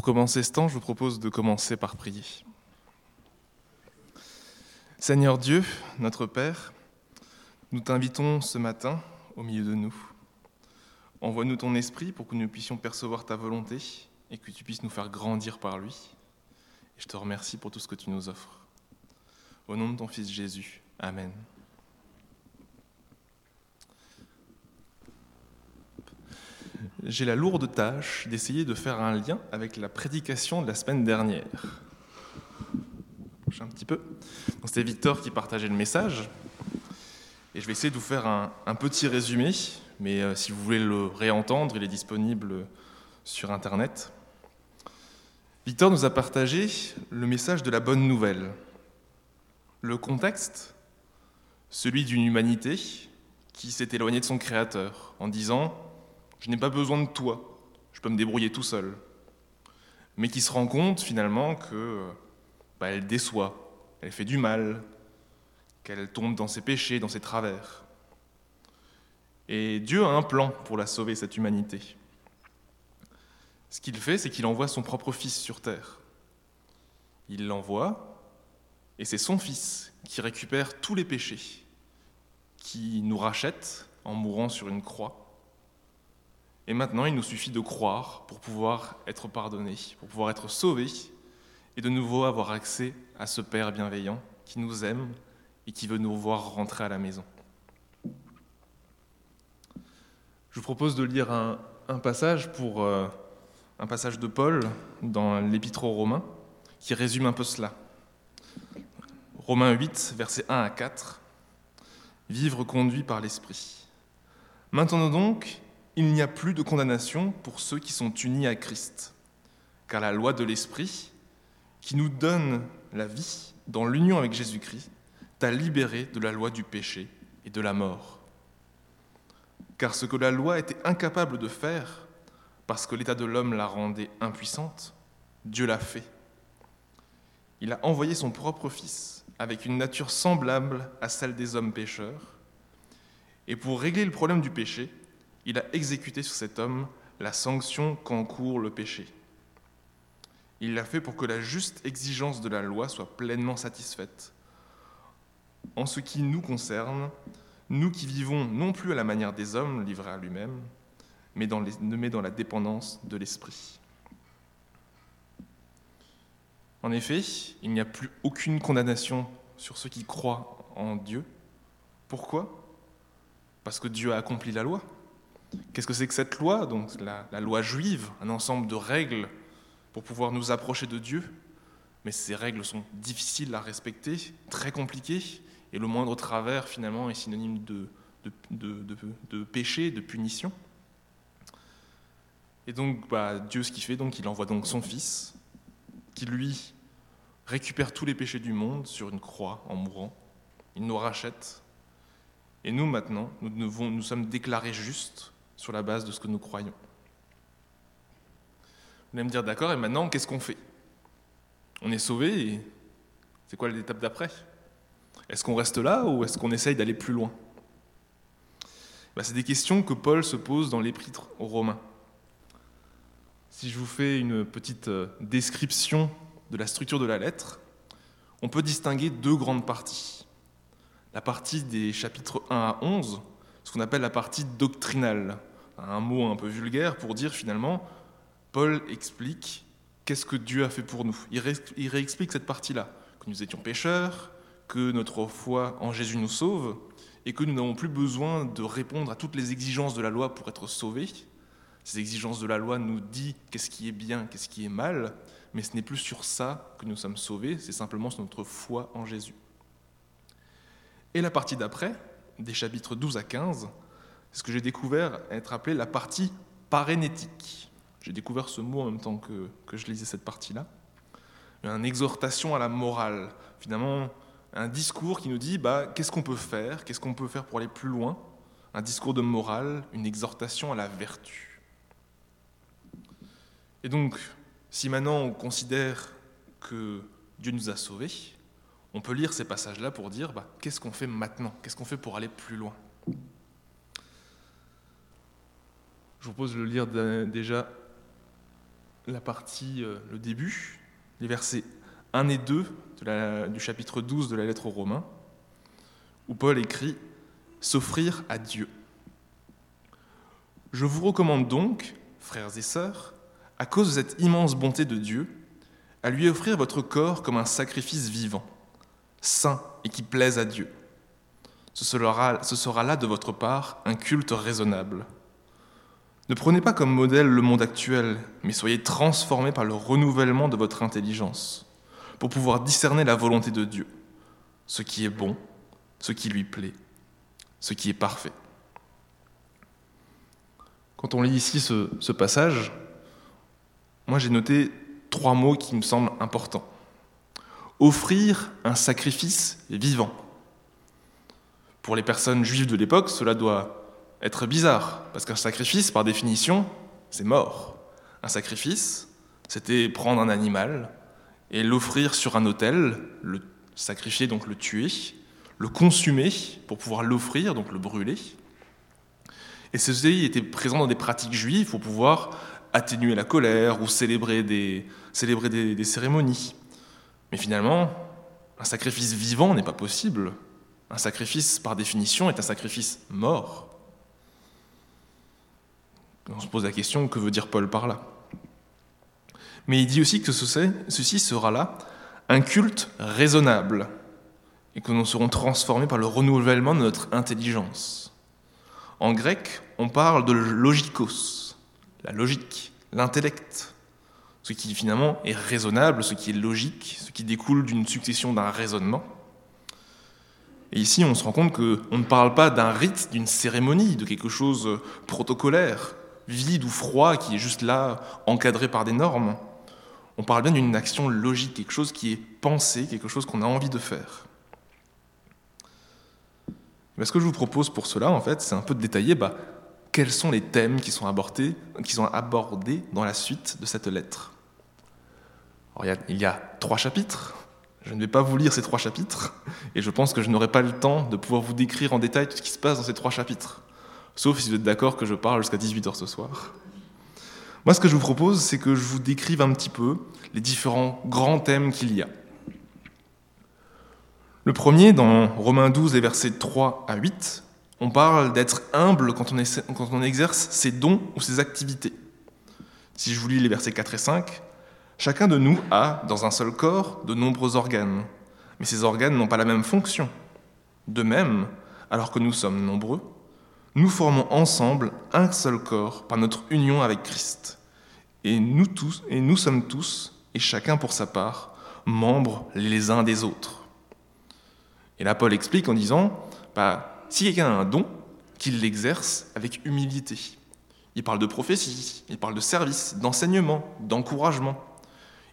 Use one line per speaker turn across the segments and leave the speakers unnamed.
Pour commencer ce temps, je vous propose de commencer par prier. Seigneur Dieu, notre Père, nous t'invitons ce matin au milieu de nous. Envoie-nous ton esprit pour que nous puissions percevoir ta volonté et que tu puisses nous faire grandir par lui. Et je te remercie pour tout ce que tu nous offres. Au nom de ton Fils Jésus. Amen. J'ai la lourde tâche d'essayer de faire un lien avec la prédication de la semaine dernière. Un petit peu. C'était Victor qui partageait le message. Et je vais essayer de vous faire un, petit résumé, mais euh, si vous voulez le réentendre, il est disponible sur Internet. Victor nous a partagé le message de la bonne nouvelle. Le contexte, celui d'une humanité qui s'est éloignée de son Créateur en disant je n'ai pas besoin de toi, je peux me débrouiller tout seul. Mais qui se rend compte finalement que bah, elle déçoit, elle fait du mal, qu'elle tombe dans ses péchés, dans ses travers. Et Dieu a un plan pour la sauver, cette humanité. Ce qu'il fait, c'est qu'il envoie son propre Fils sur terre. Il l'envoie, et c'est son Fils qui récupère tous les péchés, qui nous rachète en mourant sur une croix, et maintenant, il nous suffit de croire pour pouvoir être pardonné, pour pouvoir être sauvé et de nouveau avoir accès à ce Père bienveillant qui nous aime et qui veut nous voir rentrer à la maison. Je vous propose de lire un, passage pour euh, un passage de Paul dans l'Épître aux Romains qui résume un peu cela. Romains 8, versets 1 à 4. Vivre conduit par l'Esprit. Maintenant donc, il n'y a plus de condamnation pour ceux qui sont unis à Christ, car la loi de l'Esprit, qui nous donne la vie dans l'union avec Jésus-Christ, t'a libéré de la loi du péché et de la mort. Car ce que la loi était incapable de faire, parce que l'état de l'homme la rendait impuissante, Dieu l'a fait. Il a envoyé son propre Fils, avec une nature semblable à celle des hommes pécheurs, et pour régler le problème du péché, il a exécuté sur cet homme la sanction qu'encourt le péché. Il l'a fait pour que la juste exigence de la loi soit pleinement satisfaite. En ce qui nous concerne, nous qui vivons non plus à la manière des hommes livrés à lui-même, mais dans, dans la dépendance de l'esprit. En effet, il n'y a plus aucune condamnation sur ceux qui croient en Dieu. Pourquoi? Parce que Dieu a accompli la loi. Qu'est-ce que c'est que cette loi Donc la, loi juive, un ensemble de règles pour pouvoir nous approcher de Dieu? Mais ces règles sont difficiles à respecter, très compliquées, et le moindre travers finalement est synonyme de, péché, de punition. Et donc bah, Dieu ce qu'il fait, donc il envoie donc son Fils, qui lui récupère tous les péchés du monde sur une croix en mourant. Il nous rachète. Et nous maintenant, nous sommes déclarés justes sur la base de ce que nous croyons. Vous allez me dire, d'accord, et maintenant, qu'est-ce qu'on fait? On est sauvé, et c'est quoi l'étape d'après? Est-ce qu'on reste là ou est-ce qu'on essaye d'aller plus loin? Ben, C'est des questions que Paul se pose dans l'épître aux Romains. Si je vous fais une petite euh, description de la structure de la lettre, on peut distinguer deux grandes parties. La partie des chapitres 1 à 11, ce qu'on appelle la partie doctrinale, un mot un peu vulgaire pour dire finalement, Paul explique qu'est-ce que Dieu a fait pour nous. Il, réexplique cette partie-là, que nous étions pécheurs, que notre foi en Jésus nous sauve, et que nous n'avons plus besoin de répondre à toutes les exigences de la loi pour être sauvés. Ces exigences de la loi nous disent qu'est-ce qui est bien, qu'est-ce qui est mal, mais ce n'est plus sur ça que nous sommes sauvés, c'est simplement sur notre foi en Jésus. Et la partie d'après, des chapitres 12 à 15, ce que j'ai découvert être appelé la partie parénétique. J'ai découvert ce mot en même temps que, que je lisais cette partie-là. Une exhortation à la morale, finalement un discours qui nous dit bah, qu'est-ce qu'on peut faire, qu'est-ce qu'on peut faire pour aller plus loin, un discours de morale, une exhortation à la vertu. Et donc, si maintenant on considère que Dieu nous a sauvés, on peut lire ces passages-là pour dire bah, qu'est-ce qu'on fait maintenant, qu'est-ce qu'on fait pour aller plus loin? Je vous propose de lire déjà la partie, euh, le début, les versets 1 et 2 du chapitre 12 de la lettre aux Romains, où Paul écrit S'offrir à Dieu. Je vous recommande donc, frères et sœurs, à cause de cette immense bonté de Dieu, à lui offrir votre corps comme un sacrifice vivant, saint et qui plaise à Dieu. Ce sera là de votre part un culte raisonnable. Ne prenez pas comme modèle le monde actuel, mais soyez transformés par le renouvellement de votre intelligence, pour pouvoir discerner la volonté de Dieu, ce qui est bon, ce qui lui plaît, ce qui est parfait. Quand on lit ici ce, passage, moi j'ai noté trois mots qui me semblent importants. Offrir un sacrifice vivant. Pour les personnes juives de l'époque, cela doit être bizarre, parce qu'un sacrifice, par définition, c'est mort. Un sacrifice, c'était prendre un animal et l'offrir sur un autel, le sacrifier, donc le tuer, le consumer pour pouvoir l'offrir, donc le brûler. Et ceci était présent dans des pratiques juives pour pouvoir atténuer la colère ou célébrer des, célébrer des cérémonies. Mais finalement, un sacrifice vivant n'est pas possible. Un sacrifice, par définition, est un sacrifice mort. On se pose la question, que veut dire Paul par là? Mais il dit aussi que ceci sera là un culte raisonnable et que nous serons transformés par le renouvellement de notre intelligence. En grec, on parle de logikos, la logique, l'intellect, ce qui finalement est raisonnable, ce qui est logique, ce qui découle d'une succession d'un raisonnement. Et ici, on se rend compte qu'on ne parle pas d'un rite, d'une cérémonie, de quelque chose protocolaire, vide ou froid, qui est juste là, encadré par des normes. On parle bien d'une action logique, quelque chose qui est pensé, quelque chose qu'on a envie de faire. Mais ce que je vous propose pour cela, en fait, c'est un peu de détailler bah, quels sont les thèmes qui sont, abordés, qui sont abordés dans la suite de cette lettre. il, y a, il y a trois chapitres. Je ne vais pas vous lire ces trois chapitres, et je pense que je n'aurai pas le temps de pouvoir vous décrire en détail tout ce qui se passe dans ces trois chapitres. Sauf si vous êtes d'accord que je parle jusqu'à 18h ce soir. Moi, ce que je vous propose, c'est que je vous décrive un petit peu les différents grands thèmes qu'il y a. Le premier, dans Romains 12 et versets 3 à 8, on parle d'être humble quand on, quand on, exerce ses dons ou ses activités. Si je vous lis les versets 4 et 5, chacun de nous a, dans un seul corps, de nombreux organes, mais ces organes n'ont pas la même fonction. De même, alors que nous sommes nombreux, nous formons ensemble un seul corps par notre union avec Christ. Et nous sommes tous, et chacun pour sa part, membres les uns des autres. Et là, Paul explique en disant, bah, si quelqu'un a un don, qu'il l'exerce avec humilité. Il parle de prophétie, il parle de service, d'enseignement, d'encouragement.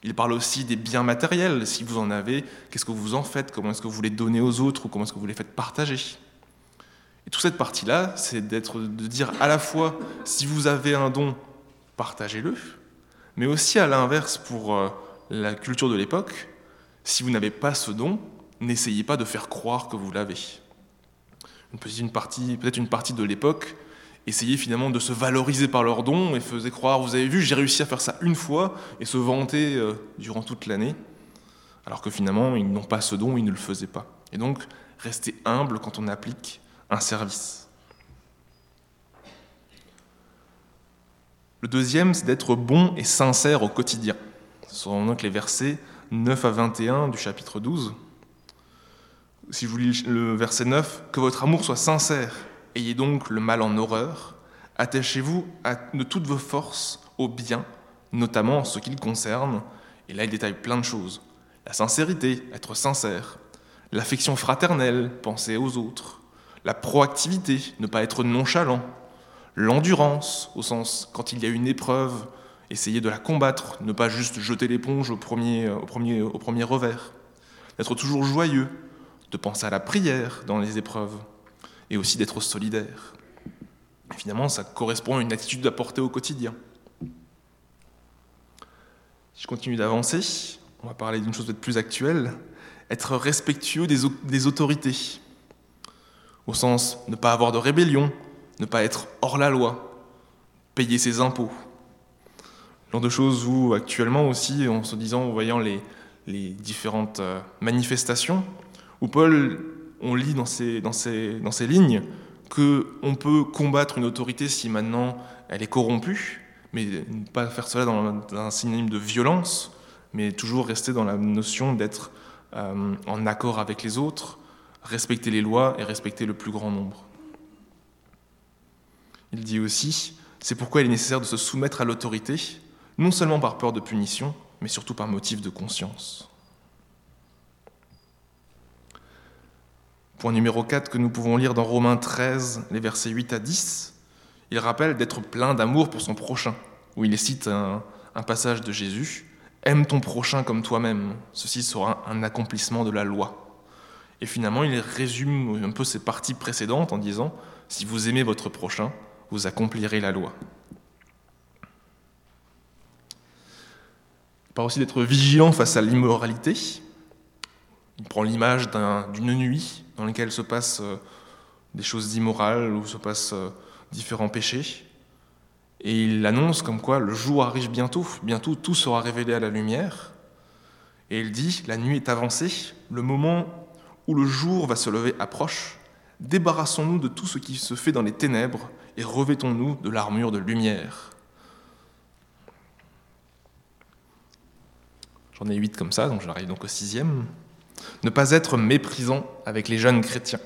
Il parle aussi des biens matériels, si vous en avez, qu'est-ce que vous en faites, comment est-ce que vous les donnez aux autres ou comment est-ce que vous les faites partager? Et toute cette partie-là, c'est de dire à la fois, si vous avez un don, partagez-le, mais aussi à l'inverse pour euh, la culture de l'époque, si vous n'avez pas ce don, n'essayez pas de faire croire que vous l'avez. Une partie, peut-être une partie de l'époque essayait finalement de se valoriser par leurs dons et faisait croire, vous avez vu, j'ai réussi à faire ça une fois, et se vanter euh, durant toute l'année, alors que finalement, ils n'ont pas ce don, ils ne le faisaient pas. Et donc, restez humble quand on applique un service. Le deuxième, c'est d'être bon et sincère au quotidien. Ce sont donc les versets 9 à 21 du chapitre 12. Si je vous lis le verset 9, que votre amour soit sincère, ayez donc le mal en horreur, attachez-vous de toutes vos forces au bien, notamment en ce qui le concerne, et là il détaille plein de choses. La sincérité, être sincère, l'affection fraternelle, penser aux autres, la proactivité, ne pas être nonchalant, l'endurance, au sens quand il y a une épreuve, essayer de la combattre, ne pas juste jeter l'éponge au premier, au, premier, au premier revers, d'être toujours joyeux, de penser à la prière dans les épreuves, et aussi d'être solidaire. finalement, ça correspond à une attitude à porter au quotidien. Si je continue d'avancer, on va parler d'une chose peut-être plus actuelle, être respectueux des autorités au sens ne pas avoir de rébellion, ne pas être hors la loi, payer ses impôts. genre de choses où actuellement aussi, en se disant, en voyant les, les différentes euh, manifestations, où Paul, on lit dans ces, dans ces, dans ces lignes qu'on peut combattre une autorité si maintenant elle est corrompue, mais ne pas faire cela dans, un synonyme de violence, mais toujours rester dans la notion d'être euh, en accord avec les autres, respecter les lois et respecter le plus grand nombre. Il dit aussi, c'est pourquoi il est nécessaire de se soumettre à l'autorité, non seulement par peur de punition, mais surtout par motif de conscience. Point numéro 4 que nous pouvons lire dans Romains 13, les versets 8 à 10, il rappelle d'être plein d'amour pour son prochain, où il cite un, un passage de Jésus, Aime ton prochain comme toi-même, ceci sera un accomplissement de la loi. Et finalement, il résume un peu ses parties précédentes en disant, Si vous aimez votre prochain, vous accomplirez la loi. Il parle aussi d'être vigilant face à l'immoralité. Il prend l'image d'une nuit dans laquelle se passent euh, des choses immorales, où se passent euh, différents péchés. Et il annonce comme quoi le jour arrive bientôt, bientôt tout sera révélé à la lumière. Et il dit, la nuit est avancée, le moment où le jour va se lever approche, débarrassons-nous de tout ce qui se fait dans les ténèbres et revêtons-nous de l'armure de lumière. J'en ai huit comme ça, donc j'arrive donc au sixième. Ne pas être méprisant avec les jeunes chrétiens.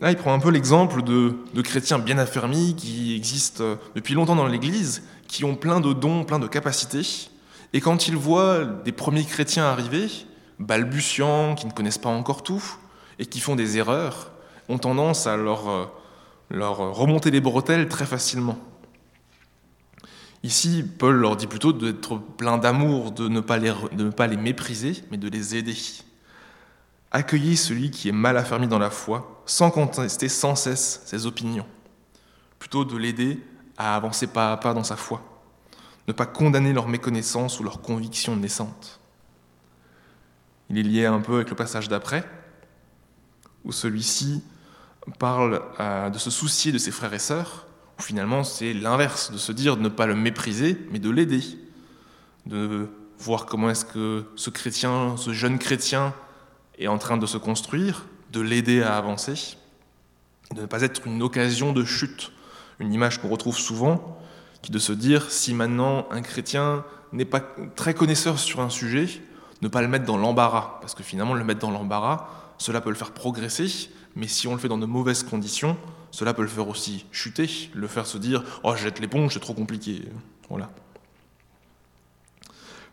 Là, il prend un peu l'exemple de, chrétiens bien affermis qui existent depuis longtemps dans l'Église, qui ont plein de dons, plein de capacités, et quand ils voient des premiers chrétiens arriver, balbutiants, qui ne connaissent pas encore tout, et qui font des erreurs, ont tendance à leur, leur remonter les bretelles très facilement. Ici, Paul leur dit plutôt d'être plein d'amour, de, ne pas les, de ne pas les mépriser, mais de les aider. Accueillez celui qui est mal affermi dans la foi, sans contester sans cesse ses opinions. Plutôt de l'aider à avancer pas à pas dans sa foi. Ne pas condamner leur méconnaissance ou leur conviction naissante. Il est lié un peu avec le passage d'après, où celui-ci parle euh, de se soucier de ses frères et sœurs, finalement c'est l'inverse, de se dire de ne pas le mépriser, mais de l'aider, de voir comment est-ce que ce chrétien, ce jeune chrétien est en train de se construire, de l'aider à avancer, de ne pas être une occasion de chute, une image qu'on retrouve souvent, qui de se dire si maintenant un chrétien n'est pas très connaisseur sur un sujet, ne pas le mettre dans l'embarras, parce que finalement le mettre dans l'embarras, cela peut le faire progresser, mais si on le fait dans de mauvaises conditions, cela peut le faire aussi chuter, le faire se dire Oh, jette l'éponge, c'est trop compliqué. Voilà.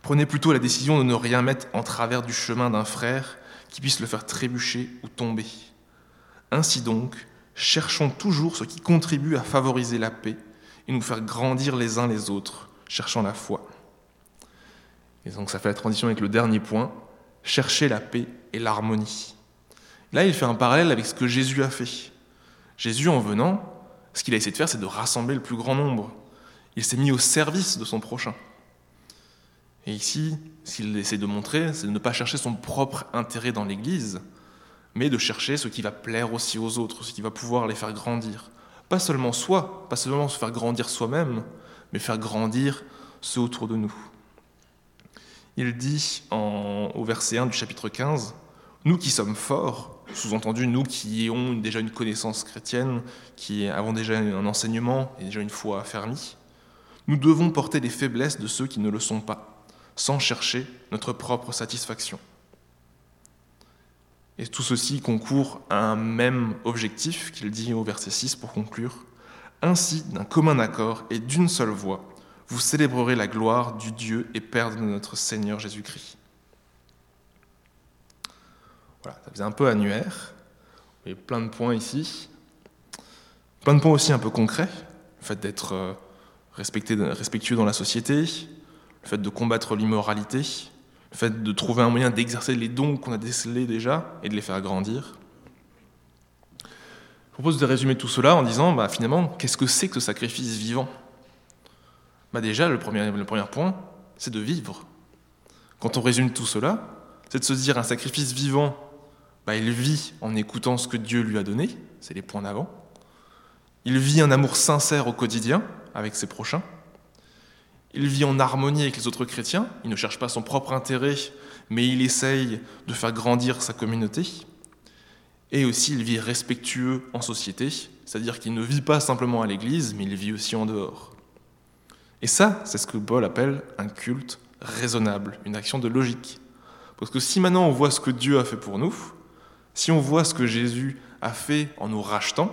Prenez plutôt la décision de ne rien mettre en travers du chemin d'un frère qui puisse le faire trébucher ou tomber. Ainsi donc, cherchons toujours ce qui contribue à favoriser la paix et nous faire grandir les uns les autres, cherchant la foi. Et donc ça fait la transition avec le dernier point, chercher la paix et l'harmonie. Là, il fait un parallèle avec ce que Jésus a fait. Jésus, en venant, ce qu'il a essayé de faire, c'est de rassembler le plus grand nombre. Il s'est mis au service de son prochain. Et ici, ce qu'il essaie de montrer, c'est de ne pas chercher son propre intérêt dans l'Église, mais de chercher ce qui va plaire aussi aux autres, ce qui va pouvoir les faire grandir. Pas seulement soi, pas seulement se faire grandir soi-même, mais faire grandir ceux autour de nous. Il dit au verset 1 du chapitre 15, Nous qui sommes forts, sous-entendu, nous qui avons déjà une connaissance chrétienne, qui avons déjà un enseignement et déjà une foi affermie, nous devons porter les faiblesses de ceux qui ne le sont pas, sans chercher notre propre satisfaction. Et tout ceci concourt à un même objectif qu'il dit au verset 6 pour conclure. Ainsi, d'un commun accord et d'une seule voix, vous célébrerez la gloire du Dieu et Père de notre Seigneur Jésus-Christ. Voilà, ça faisait un peu annuaire. Y a plein de points ici. Plein de points aussi un peu concrets. Le fait d'être euh, respectueux dans la société, le fait de combattre l'immoralité, le fait de trouver un moyen d'exercer les dons qu'on a décelés déjà et de les faire grandir. Je propose de résumer tout cela en disant, bah, finalement, qu'est-ce que c'est que ce sacrifice vivant? Bah Déjà, le premier, point, c'est de vivre. Quand on résume tout cela, c'est de se dire un sacrifice vivant, bah, il vit en écoutant ce que Dieu lui a donné, c'est les points d'avant. Il vit un amour sincère au quotidien avec ses prochains. il vit en harmonie avec les autres chrétiens, il ne cherche pas son propre intérêt, mais il essaye de faire grandir sa communauté. Et aussi, il vit respectueux en société, c'est-à-dire qu'il ne vit pas simplement à l'église, mais il vit aussi en dehors. Et ça, c'est ce que Paul appelle un culte raisonnable, une action de logique. Parce que si maintenant on voit ce que Dieu a fait pour nous, si on voit ce que Jésus a fait en nous rachetant,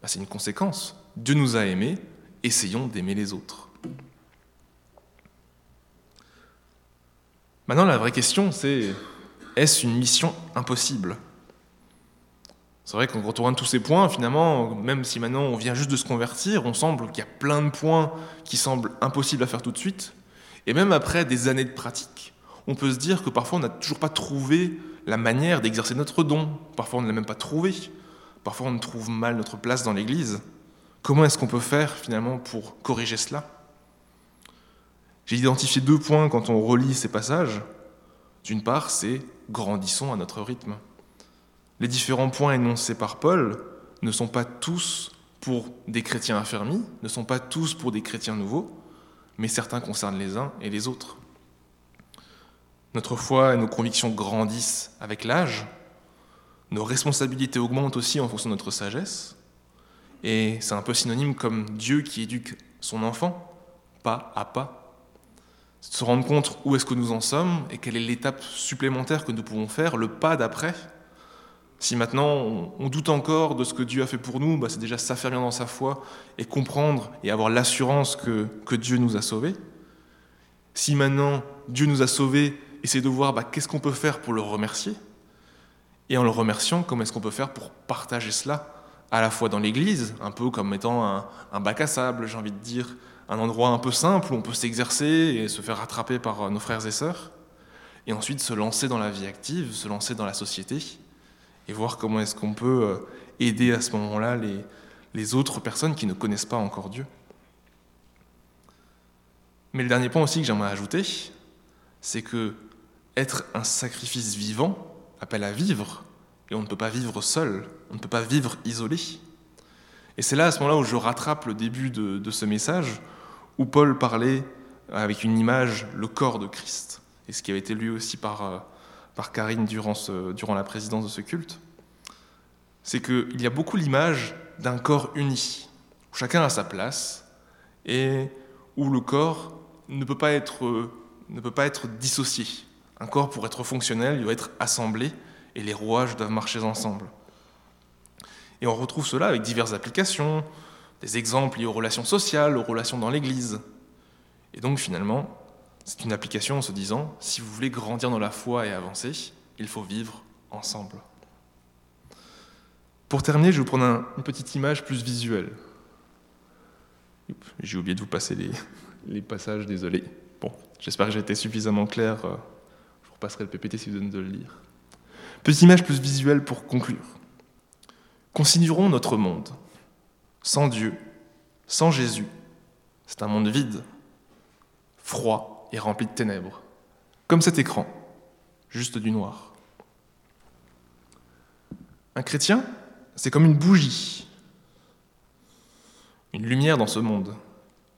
bah, c'est une conséquence. Dieu nous a aimés, essayons d'aimer les autres. Maintenant, la vraie question, c'est est-ce une mission impossible? C'est vrai qu'on retourne tous ces points, finalement, même si maintenant on vient juste de se convertir, on semble qu'il y a plein de points qui semblent impossibles à faire tout de suite. Et même après des années de pratique, on peut se dire que parfois on n'a toujours pas trouvé la manière d'exercer notre don. Parfois on ne l'a même pas trouvé. Parfois on trouve mal notre place dans l'Église. Comment est-ce qu'on peut faire finalement pour corriger cela? J'ai identifié deux points quand on relit ces passages. D'une part, c'est grandissons à notre rythme. Les différents points énoncés par Paul ne sont pas tous pour des chrétiens affermis, ne sont pas tous pour des chrétiens nouveaux, mais certains concernent les uns et les autres. Notre foi et nos convictions grandissent avec l'âge, nos responsabilités augmentent aussi en fonction de notre sagesse, et c'est un peu synonyme comme Dieu qui éduque son enfant, pas à pas. Se rendre compte où est-ce que nous en sommes et quelle est l'étape supplémentaire que nous pouvons faire, le pas d'après. Si maintenant on doute encore de ce que Dieu a fait pour nous, bah c'est déjà s'affermir dans sa foi et comprendre et avoir l'assurance que, Dieu nous a sauvés. Si maintenant Dieu nous a sauvés, essayer de voir bah, qu'est-ce qu'on peut faire pour le remercier? Et en le remerciant, comment est-ce qu'on peut faire pour partager cela à la fois dans l'Église, un peu comme étant un, bac à sable, j'ai envie de dire, un endroit un peu simple où on peut s'exercer et se faire rattraper par nos frères et sœurs, et ensuite se lancer dans la vie active, se lancer dans la société, et voir comment est-ce qu'on peut euh, aider à ce moment-là les, les autres personnes qui ne connaissent pas encore Dieu. Mais le dernier point aussi que j'aimerais ajouter, c'est que être un sacrifice vivant appelle à vivre, et on ne peut pas vivre seul, on ne peut pas vivre isolé. Et c'est là, à ce moment-là, où je rattrape le début de, ce message, où Paul parlait avec une image, le corps de Christ, et ce qui avait été lu aussi par, euh, par Karine durant, la présidence de ce culte, c'est qu'il y a beaucoup l'image d'un corps uni, où chacun a sa place, et où le corps ne peut pas être, ne peut pas être dissocié. Un corps, pour être fonctionnel, il doit être assemblé, et les rouages doivent marcher ensemble. Et on retrouve cela avec diverses applications, des exemples liés aux relations sociales, aux relations dans l'Église. Et donc finalement, c'est une application en se disant, si vous voulez grandir dans la foi et avancer, il faut vivre ensemble. Pour terminer, je vais vous prendre une petite image plus visuelle. J'ai oublié de vous passer les, passages, désolé. Bon, j'espère que j'ai été suffisamment clair. Euh, je vous repasserai le PPT si vous donnez de le lire. Petite image plus visuelle pour conclure. Considérons notre monde. Sans Dieu, sans Jésus, c'est un monde vide, froid et rempli de ténèbres, comme cet écran, juste du noir. Un chrétien, c'est comme une bougie, une lumière dans ce monde.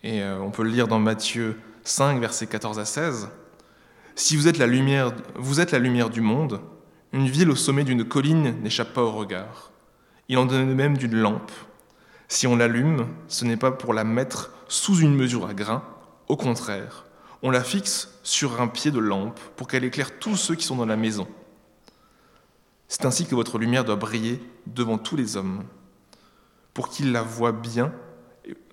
Et euh, on peut le lire dans Matthieu 5, versets 14 à 16. Si vous êtes la lumière, vous êtes la lumière du monde, une ville au sommet d'une colline n'échappe pas au regard. Il en donne même d'une lampe. Si on l'allume, ce n'est pas pour la mettre sous une mesure à grain, au contraire, on la fixe sur un pied de lampe pour qu'elle éclaire tous ceux qui sont dans la maison. C'est ainsi que votre lumière doit briller devant tous les hommes, pour qu'ils la voient bien,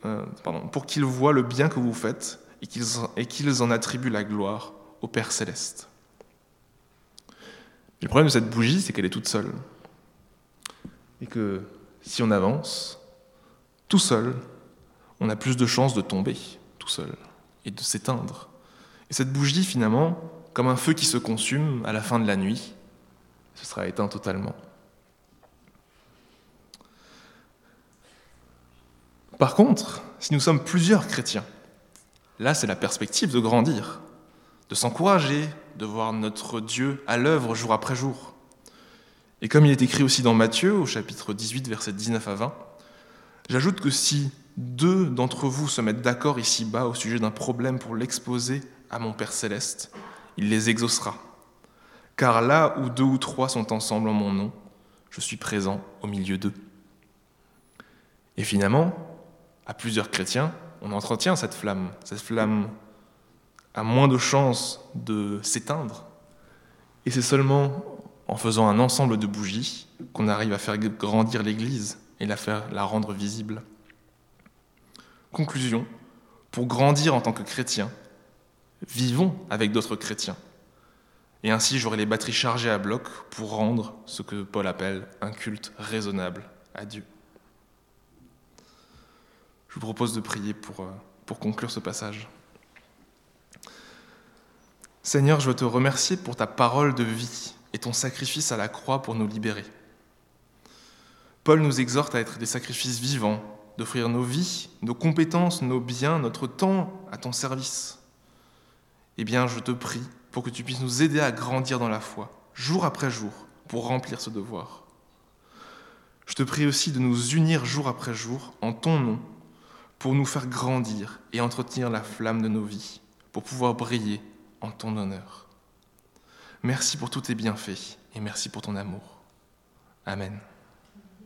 euh, pour qu'ils voient le bien que vous faites et qu'ils en attribuent la gloire au Père céleste le problème de cette bougie, c'est qu'elle est toute seule. Et que si on avance, tout seul, on a plus de chances de tomber, tout seul, et de s'éteindre. Et cette bougie, finalement, comme un feu qui se consume à la fin de la nuit, ce sera éteint totalement. Par contre, si nous sommes plusieurs chrétiens, là c'est la perspective de grandir, de s'encourager, de voir notre Dieu à l'œuvre jour après jour. Et comme il est écrit aussi dans Matthieu, au chapitre 18, versets 19 à 20, j'ajoute que si deux d'entre vous se mettent d'accord ici-bas au sujet d'un problème pour l'exposer à mon Père céleste, il les exaucera. Car là où deux ou trois sont ensemble en mon nom, je suis présent au milieu d'eux. Et finalement, à plusieurs chrétiens, on entretient cette flamme. Cette flamme a moins de chances de s'éteindre. Et c'est seulement en faisant un ensemble de bougies qu'on arrive à faire grandir l'Église et la la rendre visible. Conclusion, pour grandir en tant que chrétien, vivons avec d'autres chrétiens. Et ainsi, j'aurai les batteries chargées à bloc pour rendre ce que Paul appelle un culte raisonnable à Dieu. Je vous propose de prier pour, euh, pour conclure ce passage. Seigneur, je veux te remercier pour ta parole de vie et ton sacrifice à la croix pour nous libérer. Paul nous exhorte à être des sacrifices vivants, d'offrir nos vies, nos compétences, nos biens, notre temps à ton service. Eh bien, je te prie pour que tu puisses nous aider à grandir dans la foi, jour après jour, pour remplir ce devoir. Je te prie aussi de nous unir jour après jour en ton nom, pour nous faire grandir et entretenir la flamme de nos vies, pour pouvoir briller en ton honneur. Merci pour tous tes bienfaits et merci pour ton amour. Amen.